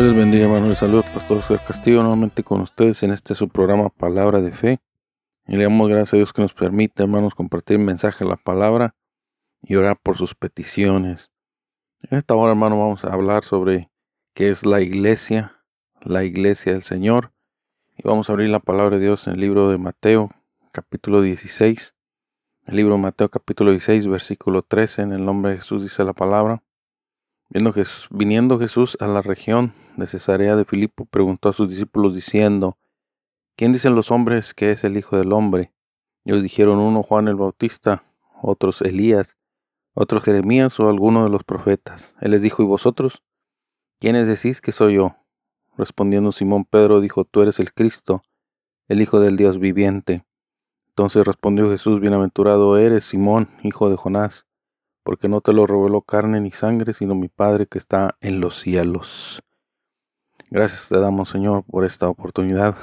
Dios les bendiga, hermanos. Les saludo, Pastor Oscar Castillo, nuevamente con ustedes en este su programa Palabra de Fe. Y le damos gracias a Dios que nos permite, hermanos, compartir el mensaje de la palabra y orar por sus peticiones. En esta hora, hermano, vamos a hablar sobre qué es la iglesia, la iglesia del Señor. Y vamos a abrir la palabra de Dios en el libro de Mateo, capítulo 16. El libro de Mateo, capítulo 16, versículo 13. En el nombre de Jesús dice la palabra. Viendo Jesús, viniendo Jesús a la región de Cesarea de Filipo, preguntó a sus discípulos diciendo, ¿quién dicen los hombres que es el Hijo del Hombre? Ellos dijeron uno Juan el Bautista, otros Elías, otros Jeremías o alguno de los profetas. Él les dijo, ¿y vosotros? ¿Quiénes decís que soy yo? Respondiendo Simón Pedro dijo, tú eres el Cristo, el Hijo del Dios viviente. Entonces respondió Jesús, bienaventurado eres Simón, hijo de Jonás porque no te lo reveló carne ni sangre, sino mi Padre que está en los cielos. Gracias te damos, Señor, por esta oportunidad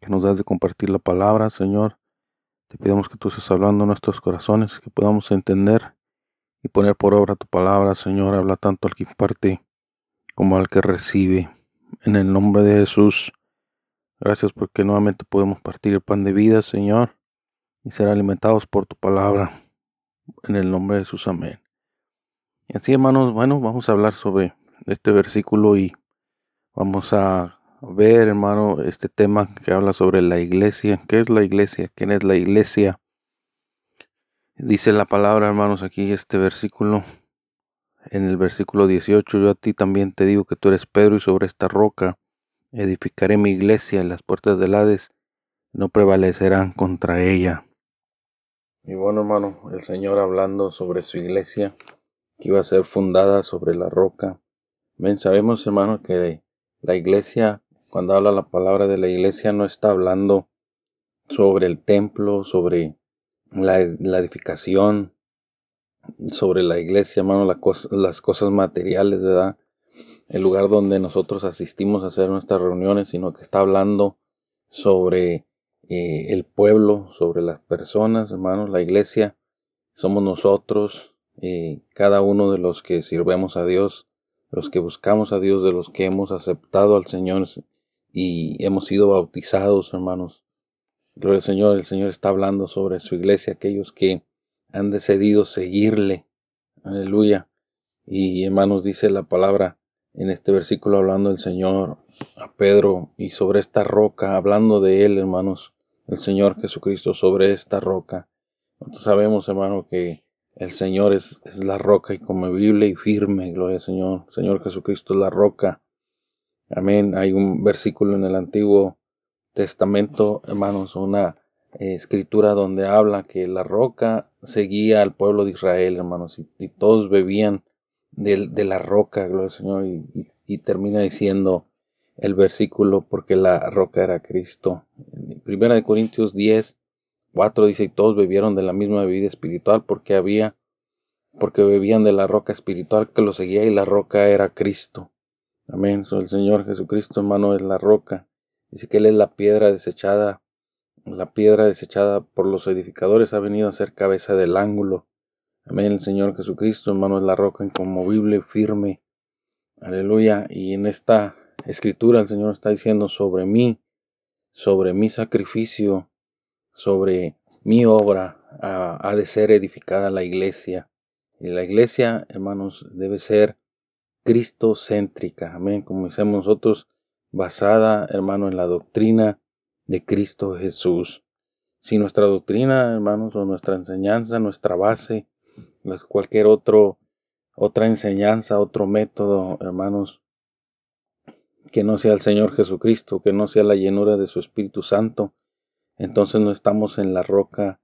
que nos das de compartir la palabra, Señor. Te pedimos que tú estés hablando en nuestros corazones, que podamos entender y poner por obra tu palabra, Señor. Habla tanto al que imparte como al que recibe. En el nombre de Jesús, gracias porque nuevamente podemos partir el pan de vida, Señor, y ser alimentados por tu palabra. En el nombre de Jesús, amén. Y así, hermanos, bueno, vamos a hablar sobre este versículo y vamos a ver, hermano, este tema que habla sobre la iglesia. ¿Qué es la iglesia? ¿Quién es la iglesia? Dice la palabra, hermanos, aquí este versículo, en el versículo 18, yo a ti también te digo que tú eres Pedro y sobre esta roca edificaré mi iglesia y las puertas del Hades no prevalecerán contra ella. Y bueno, hermano, el Señor hablando sobre su iglesia, que iba a ser fundada sobre la roca. Ven, sabemos, hermano, que la iglesia, cuando habla la palabra de la iglesia, no está hablando sobre el templo, sobre la, edificación, sobre la iglesia, hermano, las cosas materiales, ¿verdad? El lugar donde nosotros asistimos a hacer nuestras reuniones, sino que está hablando sobre eh, el pueblo, sobre las personas, hermanos, la iglesia, somos nosotros, eh, cada uno de los que sirvemos a Dios, los que buscamos a Dios, de los que hemos aceptado al Señor y hemos sido bautizados, hermanos. Gloria al Señor, el Señor está hablando sobre su iglesia, aquellos que han decidido seguirle. Aleluya. Y hermanos, dice la palabra en este versículo hablando el Señor a Pedro y sobre esta roca, hablando de él, hermanos, el Señor Jesucristo sobre esta roca. Sabemos, hermano, que el Señor es, es la roca inconmovible y firme, gloria al Señor. Señor Jesucristo es la roca. Amén. Hay un versículo en el Antiguo Testamento, hermanos, una eh, escritura donde habla que la roca seguía al pueblo de Israel, hermanos, y, todos bebían de, de, la roca, gloria al Señor, y, y termina diciendo, el versículo porque la roca era Cristo. Primera de Corintios 10, 4 dice, y todos bebieron de la misma bebida espiritual porque había, porque bebían de la roca espiritual que lo seguía y la roca era Cristo. Amén. el Señor Jesucristo, hermano, es la roca. Dice que Él es la piedra desechada. La piedra desechada por los edificadores ha venido a ser cabeza del ángulo. Amén. El Señor Jesucristo, hermano, es la roca inconmovible, firme. Aleluya. Y en esta escritura el Señor está diciendo sobre mí, sobre mi sacrificio, sobre mi obra, ha, de ser edificada la iglesia. Y la iglesia, hermanos, debe ser cristocéntrica, amén, como decimos nosotros, basada, hermano, en la doctrina de Cristo Jesús. si nuestra doctrina, hermanos, o nuestra enseñanza, nuestra base, cualquier otro, otra enseñanza, otro método, hermanos, que no sea el Señor Jesucristo, que no sea la llenura de su Espíritu Santo, entonces no estamos en la roca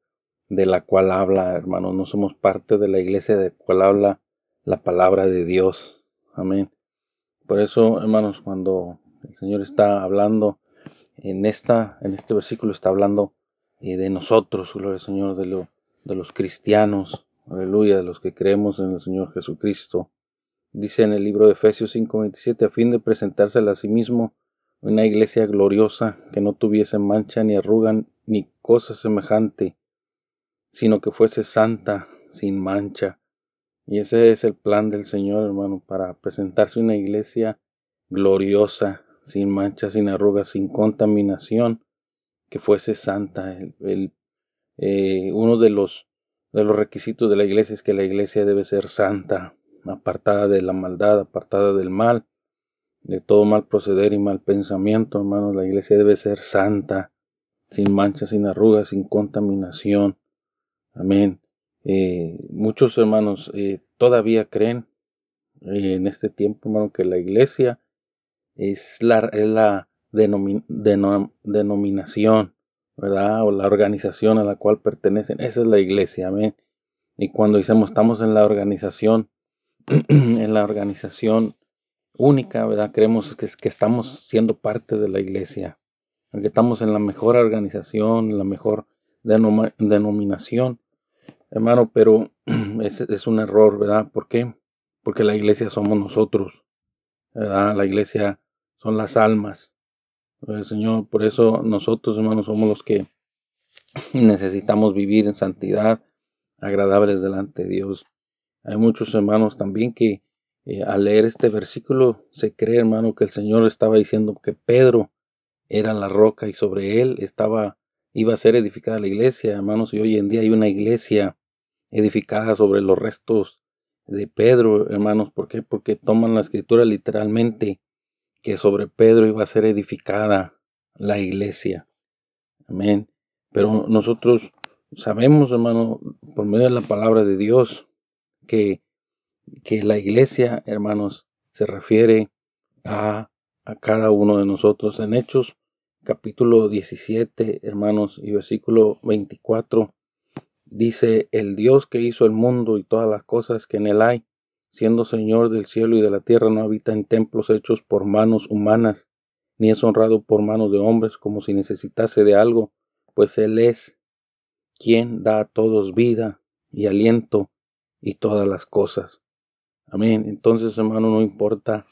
de la cual habla, hermanos, no somos parte de la iglesia de la cual habla la palabra de Dios. Amén. Por eso, hermanos, cuando el Señor está hablando en esta, en este versículo está hablando eh, de nosotros, gloria al Señor, de, lo, de los cristianos, aleluya, de los que creemos en el Señor Jesucristo. Dice en el libro de Efesios 5:27, a fin de presentársela a sí mismo una iglesia gloriosa, que no tuviese mancha ni arruga ni cosa semejante, sino que fuese santa, sin mancha. Y ese es el plan del Señor, hermano, para presentarse una iglesia gloriosa, sin mancha, sin arrugas, sin contaminación, que fuese santa. El, eh, uno de los, de los requisitos de la iglesia es que la iglesia debe ser santa, apartada de la maldad, apartada del mal, de todo mal proceder y mal pensamiento, hermanos. La iglesia debe ser santa, sin mancha, sin arrugas, sin contaminación. Amén. Eh, muchos hermanos eh, todavía creen en este tiempo, hermano, que la iglesia es la, es la denominación, ¿verdad? O la organización a la cual pertenecen. Esa es la iglesia, amén. Y cuando decimos estamos en la organización, en la organización única, ¿verdad? Creemos que, que estamos siendo parte de la iglesia, que estamos en la mejor organización, la mejor denominación, hermano, pero es, es un error, ¿verdad? ¿Por qué? Porque la iglesia somos nosotros, ¿verdad? La iglesia son las almas. Señor, por eso nosotros, hermanos, somos los que necesitamos vivir en santidad, agradables delante de Dios. Hay muchos hermanos también que eh, al leer este versículo se cree, hermano, que el Señor estaba diciendo que Pedro era la roca y sobre él estaba iba a ser edificada la iglesia, hermanos, y hoy en día hay una iglesia edificada sobre los restos de Pedro, hermanos, ¿por qué? Porque toman la escritura literalmente que sobre Pedro iba a ser edificada la iglesia. Amén. Pero nosotros sabemos, hermano, por medio de la palabra de Dios, que, que la iglesia, hermanos, se refiere a, a cada uno de nosotros. En Hechos capítulo 17, hermanos, y versículo 24, dice, el Dios que hizo el mundo y todas las cosas que en él hay, siendo Señor del cielo y de la tierra, no habita en templos hechos por manos humanas, ni es honrado por manos de hombres como si necesitase de algo, pues Él es quien da a todos vida y aliento y todas las cosas. Amén. Entonces, hermano, no importa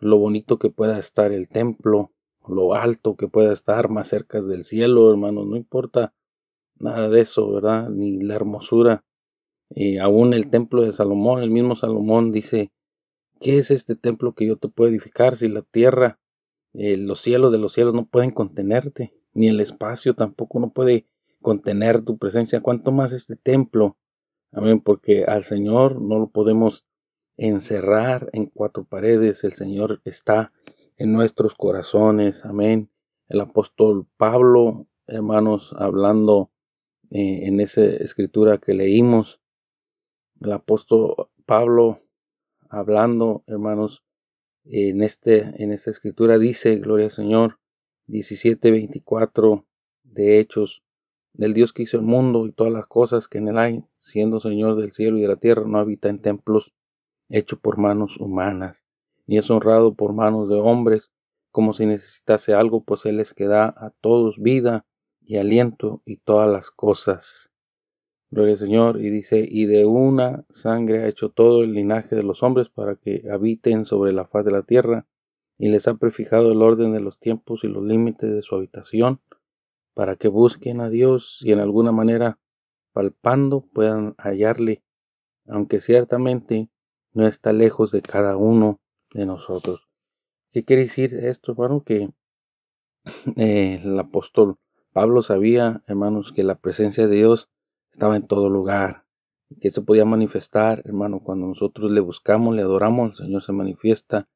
lo bonito que pueda estar el templo, lo alto que pueda estar más cerca del cielo, hermano, no importa nada de eso, ¿verdad? Ni la hermosura y aún el templo de Salomón, el mismo Salomón dice, ¿qué es este templo que yo te puedo edificar si la tierra, eh, los cielos de los cielos no pueden contenerte, ni el espacio tampoco no puede contener tu presencia, cuanto más este templo? Amén, porque al Señor no lo podemos encerrar en cuatro paredes, el Señor está en nuestros corazones, amén. El apóstol Pablo, hermanos, hablando eh, en esa escritura que leímos, el apóstol Pablo hablando, hermanos, en, este, en esta escritura dice, gloria al Señor, 17:24 de Hechos, del Dios que hizo el mundo y todas las cosas que en él hay, siendo Señor del cielo y de la tierra, no habita en templos hechos por manos humanas, ni es honrado por manos de hombres, como si necesitase algo, pues Él es que da a todos vida y aliento y todas las cosas. Gloria al Señor. Y dice, y de una sangre ha hecho todo el linaje de los hombres para que habiten sobre la faz de la tierra, y les ha prefijado el orden de los tiempos y los límites de su habitación, para que busquen a Dios y en alguna manera, palpando, puedan hallarle, aunque ciertamente no está lejos de cada uno de nosotros. ¿Qué quiere decir esto, hermano? Que eh, el apóstol Pablo sabía, hermanos, que la presencia de Dios estaba en todo lugar, que se podía manifestar, hermano, cuando nosotros le buscamos, le adoramos, el Señor se manifiesta.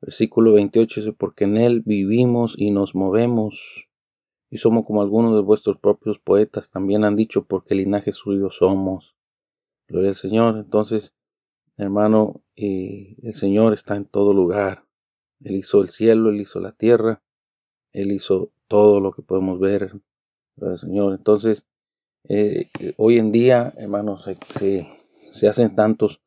Versículo 28 dice, porque en Él vivimos y nos movemos y somos como algunos de vuestros propios poetas también han dicho, porque linaje suyo somos. Gloria al Señor. Entonces, hermano, eh, el Señor está en todo lugar. Él hizo el cielo, Él hizo la tierra, Él hizo todo lo que podemos ver. Al Señor. Entonces, eh, hoy en día, hermanos, se, se, hacen tantos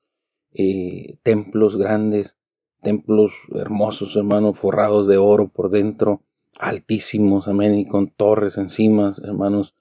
eh, templos grandes, templos hermosos, hermanos, forrados de oro por dentro, altísimos, amén, y con torres encima, hermanos,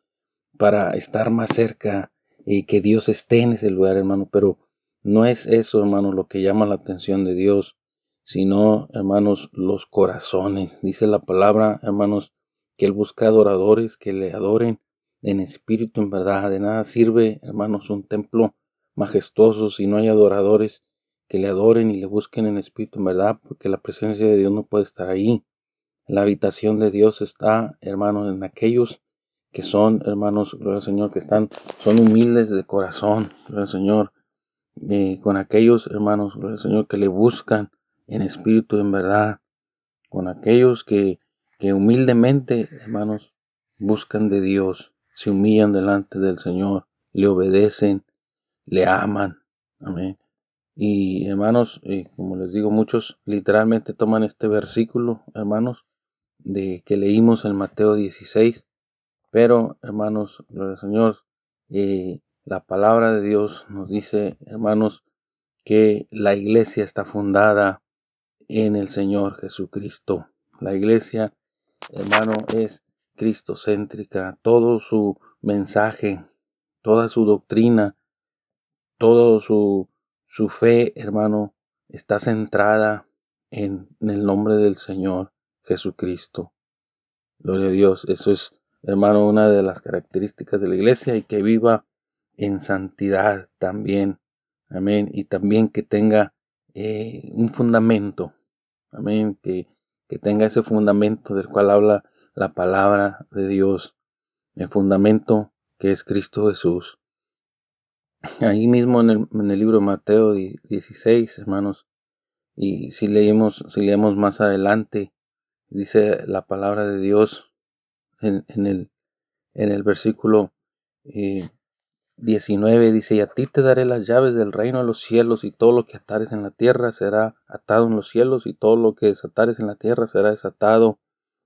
para estar más cerca y que Dios esté en ese lugar, hermano. Pero no es eso, hermano, lo que llama la atención de Dios, sino, hermanos, los corazones. Dice la palabra, hermanos, que Él busca adoradores que le adoren en espíritu, en verdad. De nada sirve, hermanos, un templo majestuoso si no hay adoradores que le adoren y le busquen en espíritu, en verdad, porque la presencia de Dios no puede estar ahí. La habitación de Dios está, hermanos, en aquellos que son, hermanos, gloria al Señor, que están, son humildes de corazón, gloria al Señor, eh, con aquellos, hermanos, gloria al Señor, que le buscan en espíritu, en verdad, con aquellos que, que humildemente, hermanos, buscan de Dios, se humillan delante del Señor, le obedecen, le aman. Amén. Y hermanos, eh, como les digo, muchos literalmente toman este versículo, hermanos, de que leímos en Mateo 16. Pero, hermanos, gloria Señor, eh, la palabra de Dios nos dice, hermanos, que la iglesia está fundada en el Señor Jesucristo. La iglesia, hermano, es cristocéntrica. Todo su mensaje, toda su doctrina, todo su, su fe, hermano, está centrada en el nombre del Señor. Jesucristo. Gloria a Dios. Eso es, hermano, una de las características de la iglesia y que viva en santidad también. Amén. Y también que tenga eh, un fundamento. Amén. Que, que tenga ese fundamento del cual habla la palabra de Dios. El fundamento que es Cristo Jesús. Ahí mismo en el, en el libro de Mateo 16, hermanos, y si leemos, si leemos más adelante, dice la palabra de Dios en, el, en el versículo 19, eh, dice, y a ti te daré las llaves del reino de los cielos, y todo lo que atares en la tierra será atado en los cielos, y todo lo que desatares en la tierra será desatado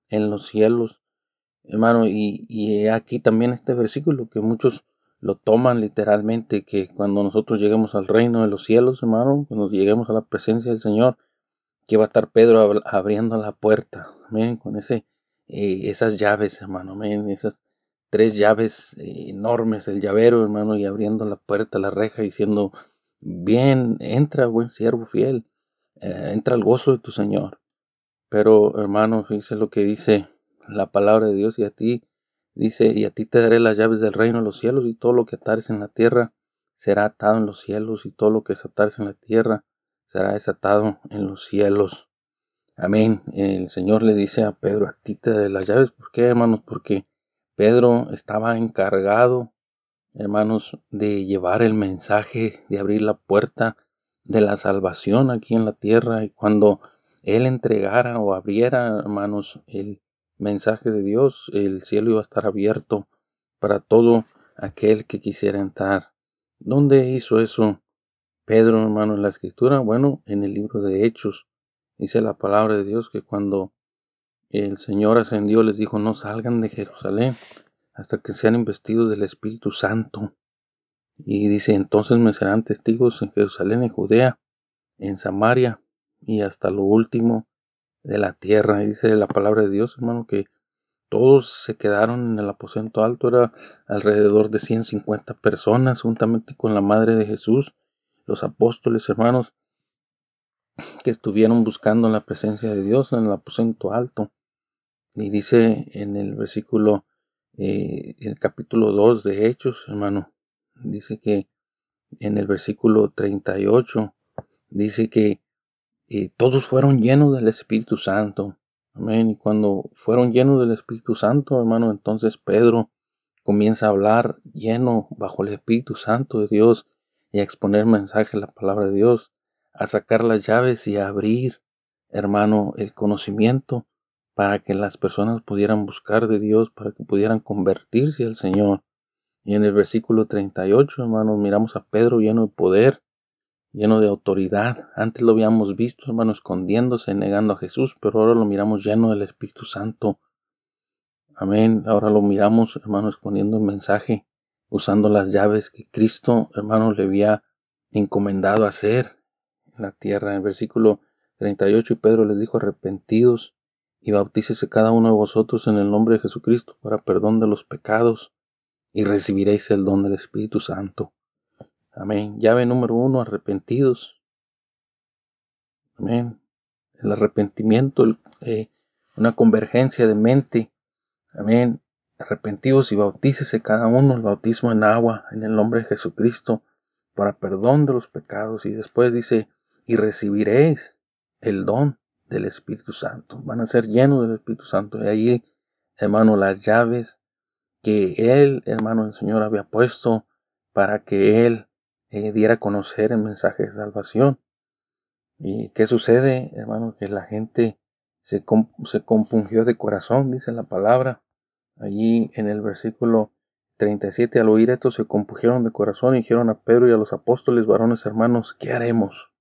en los cielos. Hermano, y, y aquí también este versículo que muchos lo toman literalmente, que cuando nosotros lleguemos al reino de los cielos, hermano, cuando lleguemos a la presencia del Señor, que va a estar Pedro abriendo la puerta, amén, con ese, eh, esas llaves, hermano, amén, esas tres llaves eh, enormes, el llavero, hermano, y abriendo la puerta, la reja, diciendo, bien, entra, buen siervo fiel, eh, entra al gozo de tu Señor. Pero, hermano, fíjese lo que dice la palabra de Dios y a ti, dice, y a ti te daré las llaves del reino de los cielos, y todo lo que atares en la tierra será atado en los cielos, y todo lo que desatares en la tierra será desatado en los cielos. Amén. El Señor le dice a Pedro, a ti te daré las llaves. ¿Por qué, hermanos? Porque Pedro estaba encargado, hermanos, de llevar el mensaje, de abrir la puerta de la salvación aquí en la tierra. Y cuando él entregara o abriera, hermanos, el mensaje de Dios, el cielo iba a estar abierto para todo aquel que quisiera entrar. ¿Dónde hizo eso Pedro, hermano, en la escritura, bueno, en el libro de Hechos, dice la palabra de Dios que cuando el Señor ascendió les dijo, no salgan de Jerusalén hasta que sean investidos del Espíritu Santo. Y dice, entonces me serán testigos en Jerusalén, en Judea, en Samaria y hasta lo último de la tierra. Y dice la palabra de Dios, hermano, que todos se quedaron en el aposento alto, era alrededor de 150 personas, juntamente con la madre de Jesús los apóstoles, hermanos, que estuvieron buscando la presencia de Dios en el aposento alto. Y dice en el versículo, eh, el capítulo 2 de Hechos, hermano, dice que en el versículo 38, dice que eh, todos fueron llenos del Espíritu Santo. Amén. Y cuando fueron llenos del Espíritu Santo, hermano, entonces Pedro comienza a hablar lleno bajo el Espíritu Santo de Dios y a exponer mensaje de la palabra de Dios, a sacar las llaves y a abrir, hermano, el conocimiento para que las personas pudieran buscar de Dios, para que pudieran convertirse al Señor. Y en el versículo 38, hermanos, miramos a Pedro lleno de poder, lleno de autoridad. Antes lo habíamos visto, hermano, escondiéndose, negando a Jesús, pero ahora lo miramos lleno del Espíritu Santo. Amén. Ahora lo miramos, hermano, escondiendo el mensaje, usando las llaves que Cristo, hermano, le había encomendado hacer en la tierra. En el versículo 38, y Pedro les dijo, arrepentidos y bautícese cada uno de vosotros en el nombre de Jesucristo para perdón de los pecados y recibiréis el don del Espíritu Santo. Amén. Llave número uno, arrepentidos. Amén. El arrepentimiento, eh, una convergencia de mente. Amén. Arrepentidos y bautícese cada uno el bautismo en agua en el nombre de Jesucristo para perdón de los pecados. Y después dice, y recibiréis el don del Espíritu Santo. Van a ser llenos del Espíritu Santo. Y ahí, hermano, las llaves que él, hermano, el Señor había puesto para que él eh, diera a conocer el mensaje de salvación. ¿Y qué sucede, hermano? Que la gente se, se compungió de corazón, dice la palabra. Allí en el versículo 37, al oír esto, se compungieron de corazón y dijeron a Pedro y a los apóstoles, varones hermanos, ¿qué haremos?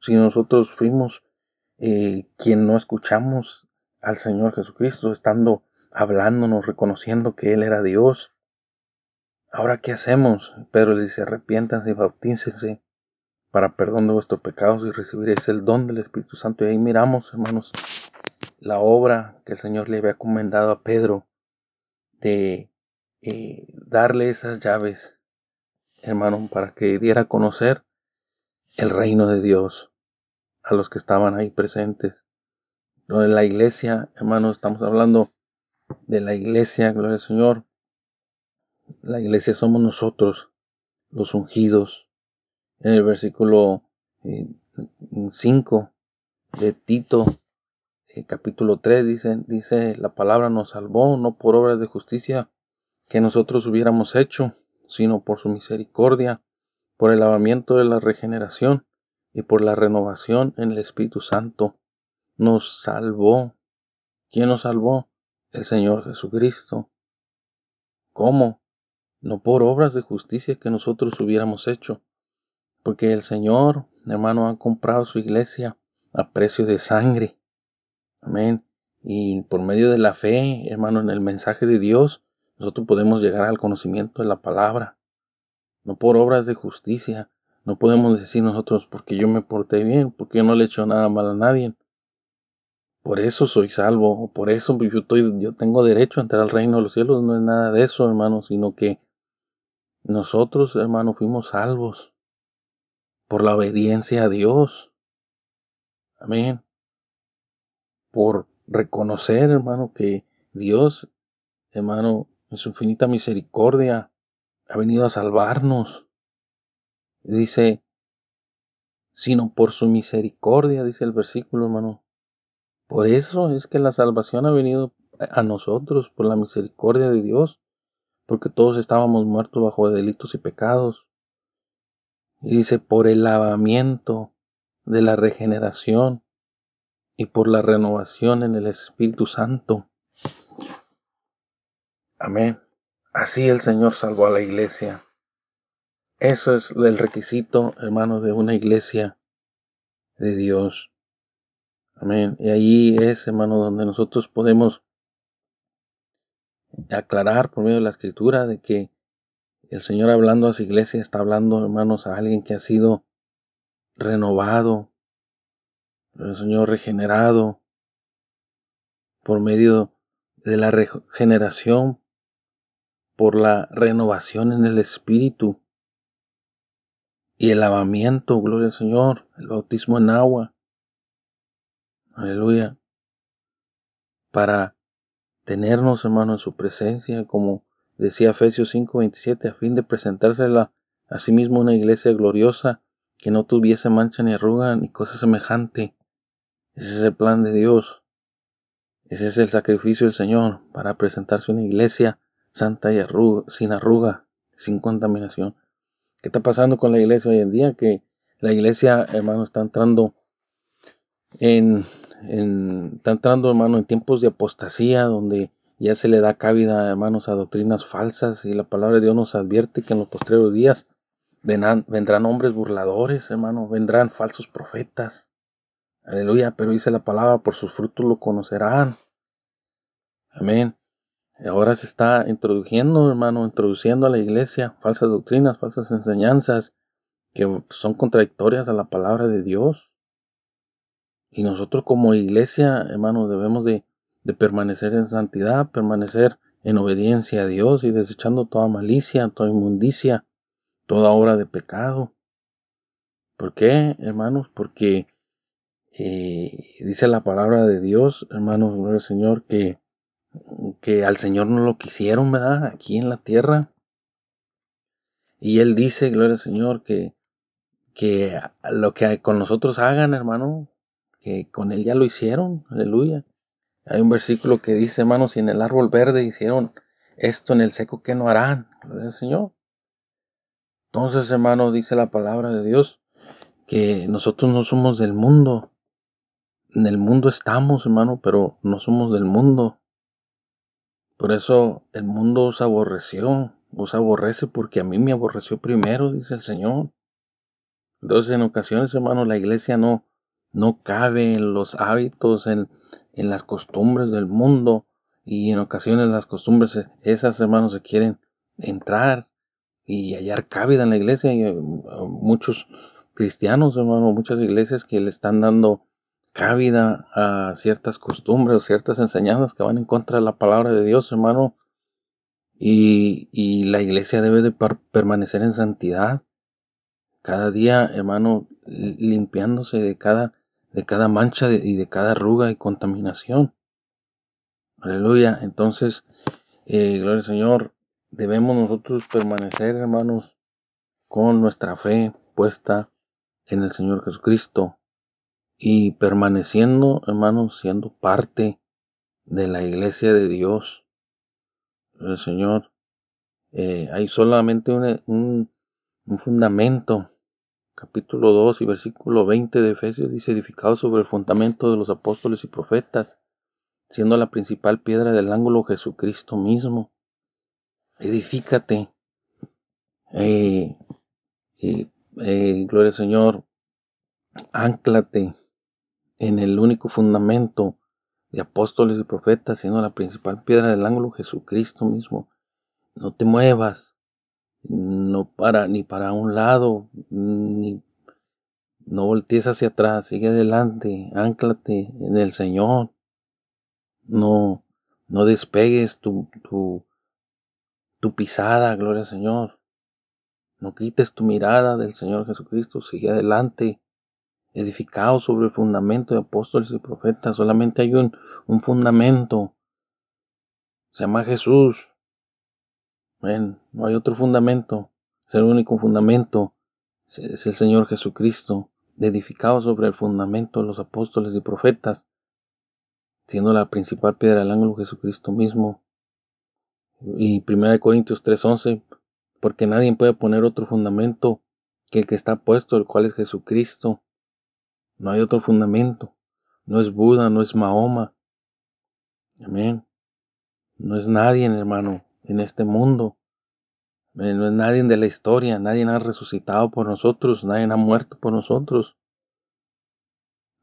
Si nosotros fuimos eh, quien no escuchamos al Señor Jesucristo, estando hablándonos, reconociendo que Él era Dios. Ahora, ¿qué hacemos? Pedro les dice, arrepiéntanse y bautícense para perdón de vuestros pecados y recibiréis el don del Espíritu Santo. Y ahí miramos, hermanos, la obra que el Señor le había encomendado a Pedro de eh, darle esas llaves, hermano, para que diera a conocer el reino de Dios a los que estaban ahí presentes. Lo de la iglesia, hermanos, estamos hablando de la iglesia, gloria al Señor. La iglesia somos nosotros, los ungidos. En el versículo 5 eh, de Tito, eh, capítulo 3, dice, dice, la palabra nos salvó, no por obras de justicia que nosotros hubiéramos hecho, sino por su misericordia, por el lavamiento de la regeneración y por la renovación en el Espíritu Santo nos salvó. ¿Quién nos salvó? El Señor Jesucristo. ¿Cómo? No por obras de justicia que nosotros hubiéramos hecho, porque el Señor, hermano, ha comprado su iglesia a precio de sangre. Amén. Y por medio de la fe, hermano, en el mensaje de Dios, nosotros podemos llegar al conocimiento de la palabra. No por obras de justicia, no podemos decir nosotros porque yo me porté bien, porque yo no le he hecho nada mal a nadie. Por eso soy salvo, por eso yo, estoy, yo tengo derecho a entrar al reino de los cielos. No es nada de eso, hermano, sino que nosotros, hermano, fuimos salvos por la obediencia a Dios. Amén. Por reconocer, hermano, que Dios, hermano, en su infinita misericordia, ha venido a salvarnos. Dice, sino por su misericordia, dice el versículo, hermano. Por eso es que la salvación ha venido a nosotros, por la misericordia de Dios, porque todos estábamos muertos bajo delitos y pecados. Y dice, por el lavamiento de la regeneración y por la renovación en el Espíritu Santo. Amén. Así el Señor salvó a la iglesia. Eso es el requisito, hermano, de una iglesia de Dios. Amén. Y ahí es, hermano, donde nosotros podemos aclarar por medio de la escritura de que el Señor hablando a su iglesia está hablando, hermanos, a alguien que ha sido renovado, el Señor regenerado por medio de la regeneración, por la renovación en el Espíritu y el lavamiento, gloria al Señor, el bautismo en agua. Aleluya. Para tenernos, hermano, en su presencia, como decía Efesios 5:27, a fin de presentársela a sí mismo una iglesia gloriosa, que no tuviese mancha ni arruga ni cosa semejante. Ese es el plan de Dios. Ese es el sacrificio del Señor para presentarse una iglesia santa y arruga, sin arruga, sin contaminación. ¿Qué está pasando con la iglesia hoy en día? Que la iglesia, hermano, está entrando en, está entrando, en tiempos de apostasía, donde ya se le da cabida, hermanos, a doctrinas falsas y la palabra de Dios nos advierte que en los postreros días vendrán, vendrán hombres burladores, hermano, vendrán falsos profetas. Aleluya, pero dice la palabra, por sus frutos lo conocerán. Amén. Ahora se está introduciendo, hermano, introduciendo a la iglesia falsas doctrinas, falsas enseñanzas que son contradictorias a la palabra de Dios. Y nosotros como iglesia, hermano, debemos de, de permanecer en santidad, permanecer en obediencia a Dios y desechando toda malicia, toda inmundicia, toda obra de pecado. ¿Por qué, hermanos? Porque eh, dice la palabra de Dios, hermanos, gloria al Señor, que, que al Señor no lo quisieron, ¿verdad? Aquí en la tierra. Y Él dice, gloria al Señor, que, que lo que con nosotros hagan, hermano, que con Él ya lo hicieron, aleluya. Hay un versículo que dice, hermanos, si en el árbol verde hicieron esto en el seco, ¿qué no harán? Gloria al Señor. Entonces, hermano, dice la palabra de Dios que nosotros no somos del mundo. En el mundo estamos, hermano, pero no somos del mundo. Por eso el mundo os aborreció, os aborrece porque a mí me aborreció primero, dice el Señor. Entonces, en ocasiones, hermano, la iglesia no, no cabe en los hábitos, en, en las costumbres del mundo. Y en ocasiones las costumbres, esas, hermanos, se quieren entrar y hallar cabida en la iglesia. Y eh, muchos cristianos, hermano, muchas iglesias que le están dando cabida a ciertas costumbres o ciertas enseñanzas que van en contra de la palabra de Dios, hermano. Y, y la iglesia debe de permanecer en santidad. Cada día, hermano, limpiándose de cada, de cada mancha y de cada arruga y contaminación. Aleluya. Entonces, eh, gloria al Señor, debemos nosotros permanecer, hermanos, con nuestra fe puesta en el Señor Jesucristo y permaneciendo, hermanos, siendo parte de la iglesia de Dios. El Señor, eh, hay solamente un, un, fundamento. Capítulo 2 y versículo 20 de Efesios dice, edificado sobre el fundamento de los apóstoles y profetas, siendo la principal piedra del ángulo Jesucristo mismo edifícate. Eh, eh, gloria al Señor, anclate en el único fundamento de apóstoles y profetas, siendo la principal piedra del ángulo Jesucristo mismo. No te muevas, no para ni para un lado, ni no voltees hacia atrás, sigue adelante, anclate en el Señor. No, no despegues tu, tu, tu pisada, gloria al Señor. No quites tu mirada del Señor Jesucristo, sigue adelante, edificado sobre el fundamento de apóstoles y profetas. Solamente hay un, un fundamento, se llama Jesús. Ven, no hay otro fundamento, es el único fundamento, es el Señor Jesucristo, edificado sobre el fundamento de los apóstoles y profetas, siendo la principal piedra del ángulo Jesucristo mismo. Y 1 Corintios 3:11, porque nadie puede poner otro fundamento que el que está puesto, el cual es Jesucristo. No hay otro fundamento. No es Buda, no es Mahoma. Amén. No es nadie, hermano, en este mundo. No es nadie de la historia. Nadie ha resucitado por nosotros. Nadie ha muerto por nosotros.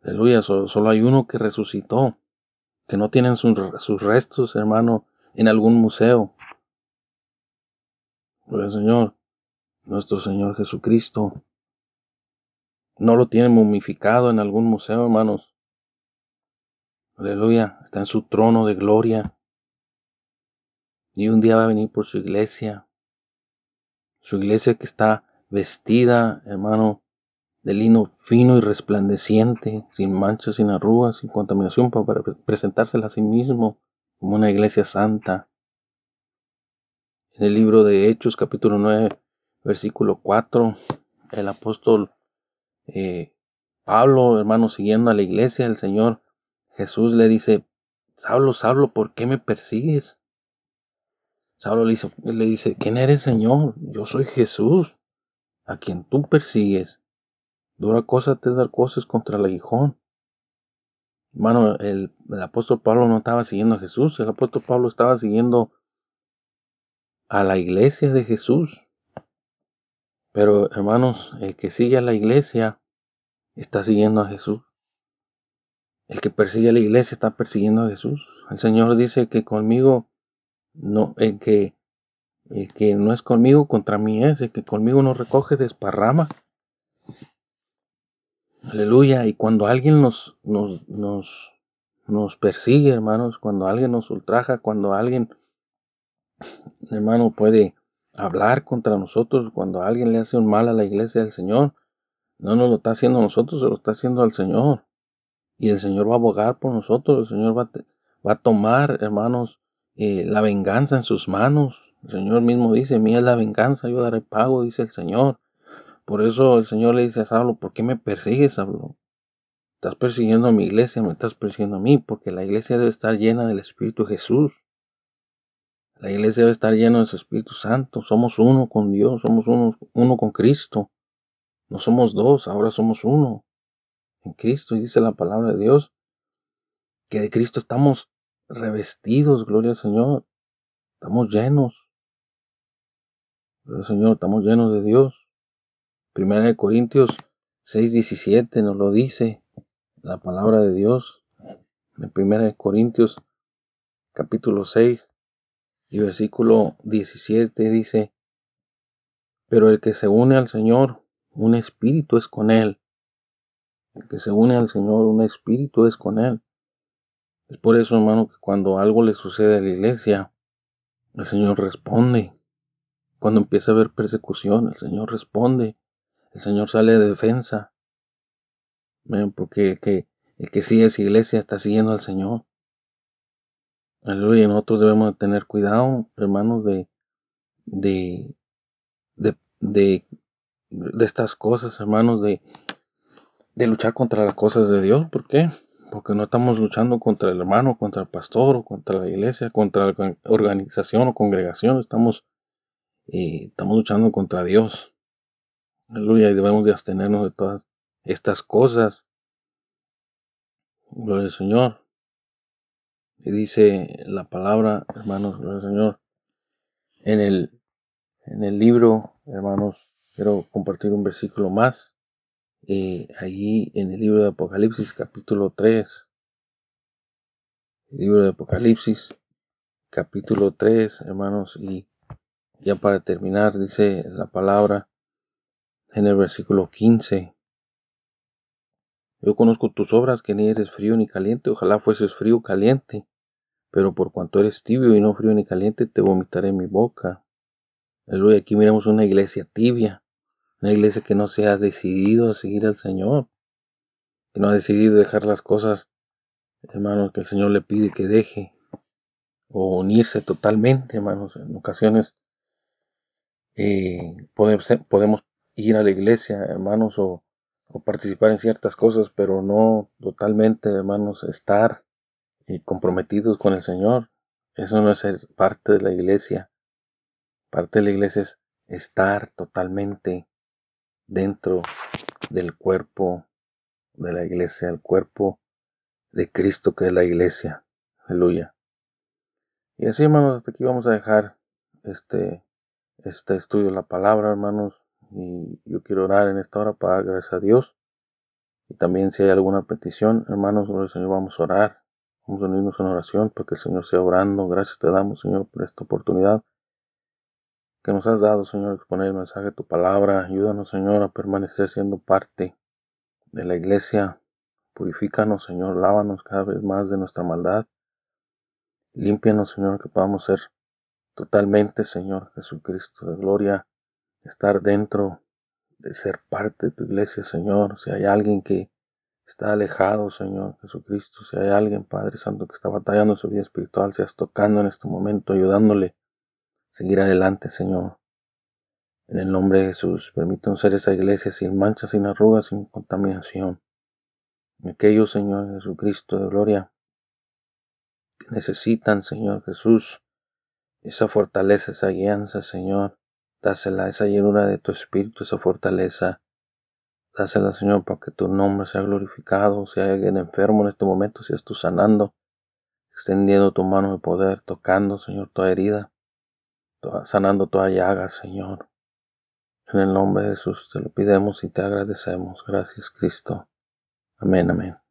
Aleluya. Solo, hay uno que resucitó. Que no tienen sus restos, hermano, en algún museo. Gloria Señor, nuestro Señor Jesucristo. No lo tiene momificado en algún museo, hermanos. Aleluya, está en su trono de gloria. Y un día va a venir por su iglesia. Su iglesia que está vestida, hermano, de lino fino y resplandeciente, sin manchas, sin arrugas, sin contaminación, para presentársela a sí mismo como una iglesia santa. En el libro de Hechos capítulo 9, versículo 4, el apóstol eh, Pablo, hermano, siguiendo a la iglesia, el Señor Jesús le dice, Saulo, Saulo, ¿por qué me persigues? Saulo le dice, le dice, ¿quién eres, Señor? Yo soy Jesús, a quien tú persigues. Dura cosa te dar cosas contra el aguijón. Hermano, el apóstol Pablo no estaba siguiendo a Jesús, el apóstol Pablo estaba siguiendo a la iglesia de Jesús. Pero hermanos, el que sigue a la iglesia está siguiendo a Jesús. El que persigue a la iglesia está persiguiendo a Jesús. El Señor dice que conmigo no, el que el que no es conmigo contra mí es, el que conmigo no recoge desparrama. Aleluya. Y cuando alguien nos, nos, nos, nos persigue, hermanos, cuando alguien nos ultraja, cuando alguien, hermano, puede hablar contra nosotros, cuando alguien le hace un mal a la iglesia del Señor, no nos lo está haciendo a nosotros, se lo está haciendo al Señor. Y el Señor va a abogar por nosotros, el Señor va a, tomar, hermanos, eh, la venganza en sus manos. El Señor mismo dice, mía es la venganza, yo daré pago, dice el Señor. Por eso el Señor le dice a Saulo, ¿por qué me persigues, Saulo? Estás persiguiendo a mi iglesia, me estás persiguiendo a mí, porque la iglesia debe estar llena del Espíritu Jesús. La iglesia debe estar llena de su Espíritu Santo. Somos uno con Dios, somos uno, uno con Cristo. No somos dos, ahora somos uno en Cristo. Y dice la palabra de Dios que de Cristo estamos revestidos, gloria al Señor. Estamos llenos. Gloria al Señor, estamos llenos de Dios. Primera de Corintios 6:17 nos lo dice la palabra de Dios. En Primera de Corintios capítulo 6 y versículo 17 dice, pero el que se une al Señor, un espíritu es con él. El que se une al Señor, un espíritu es con él. Es por eso, hermano, que cuando algo le sucede a la iglesia, el Señor responde. Cuando empieza a haber persecución, el Señor responde. El Señor sale de defensa. Porque el que, el que sigue esa iglesia está siguiendo al Señor. Aleluya. Nosotros debemos tener cuidado, hermanos, de, de, de, de, de estas cosas, hermanos, de, de luchar contra las cosas de Dios. ¿Por qué? porque no estamos luchando contra el hermano, contra el pastor, o contra la iglesia, contra la organización o congregación, estamos, eh, estamos luchando contra Dios. Aleluya, y debemos de abstenernos de todas estas cosas. Gloria al Señor. Dice la palabra, hermanos, Señor. En el, en el libro, hermanos, quiero compartir un versículo más eh, allí en el libro de Apocalipsis capítulo 3. El libro de Apocalipsis capítulo 3, hermanos, y ya para terminar dice la palabra en el versículo 15. Yo conozco tus obras, que ni eres frío ni caliente, ojalá fueses frío caliente, pero por cuanto eres tibio y no frío ni caliente, te vomitaré en mi boca. Aleluya, aquí miramos una iglesia tibia, una iglesia que no se ha decidido a seguir al Señor, que no ha decidido dejar las cosas, hermanos, que el Señor le pide que deje, o unirse totalmente, hermanos. En ocasiones eh, podemos, ir a la iglesia, hermanos, o, participar en ciertas cosas, pero no totalmente, hermanos, estar eh, comprometidos con el Señor. Eso no es parte de la iglesia. Parte de la iglesia es estar totalmente dentro del cuerpo de la iglesia, el cuerpo de Cristo que es la iglesia. Aleluya. Y así, hermanos, hasta aquí vamos a dejar este, este estudio de la palabra, hermanos. Y yo quiero orar en esta hora para dar gracias a Dios. Y también si hay alguna petición, hermanos, Señor, vamos a orar. Vamos a unirnos en oración para que el Señor sea orando. Gracias te damos, Señor, por esta oportunidad que nos has dado, Señor, exponer el mensaje de tu palabra. Ayúdanos, Señor, a permanecer siendo parte de la iglesia. Purifícanos, Señor, lávanos cada vez más de nuestra maldad. Límpianos, Señor, que podamos ser totalmente, Señor Jesucristo de gloria, estar dentro de ser parte de tu iglesia, Señor. Si hay alguien que está alejado, Señor Jesucristo, si hay alguien, Padre Santo, que está batallando su vida espiritual, seas tocando en este momento, ayudándole seguir adelante, Señor. En el nombre de Jesús, permítanos ser esa iglesia sin manchas, sin arrugas, sin contaminación. Aquellos, Señor Jesucristo de gloria, que necesitan, Señor Jesús, esa fortaleza, esa guianza, Señor. Dásela, esa llenura de tu espíritu, esa fortaleza. Dásela, Señor, para que tu nombre sea glorificado. Si hay alguien enfermo en este momento, si tú sanando, extendiendo tu mano de poder, tocando, Señor, toda herida, sanando toda llaga, Señor. En el nombre de Jesús te lo pidemos y te agradecemos. Gracias, Cristo. Amén, amén.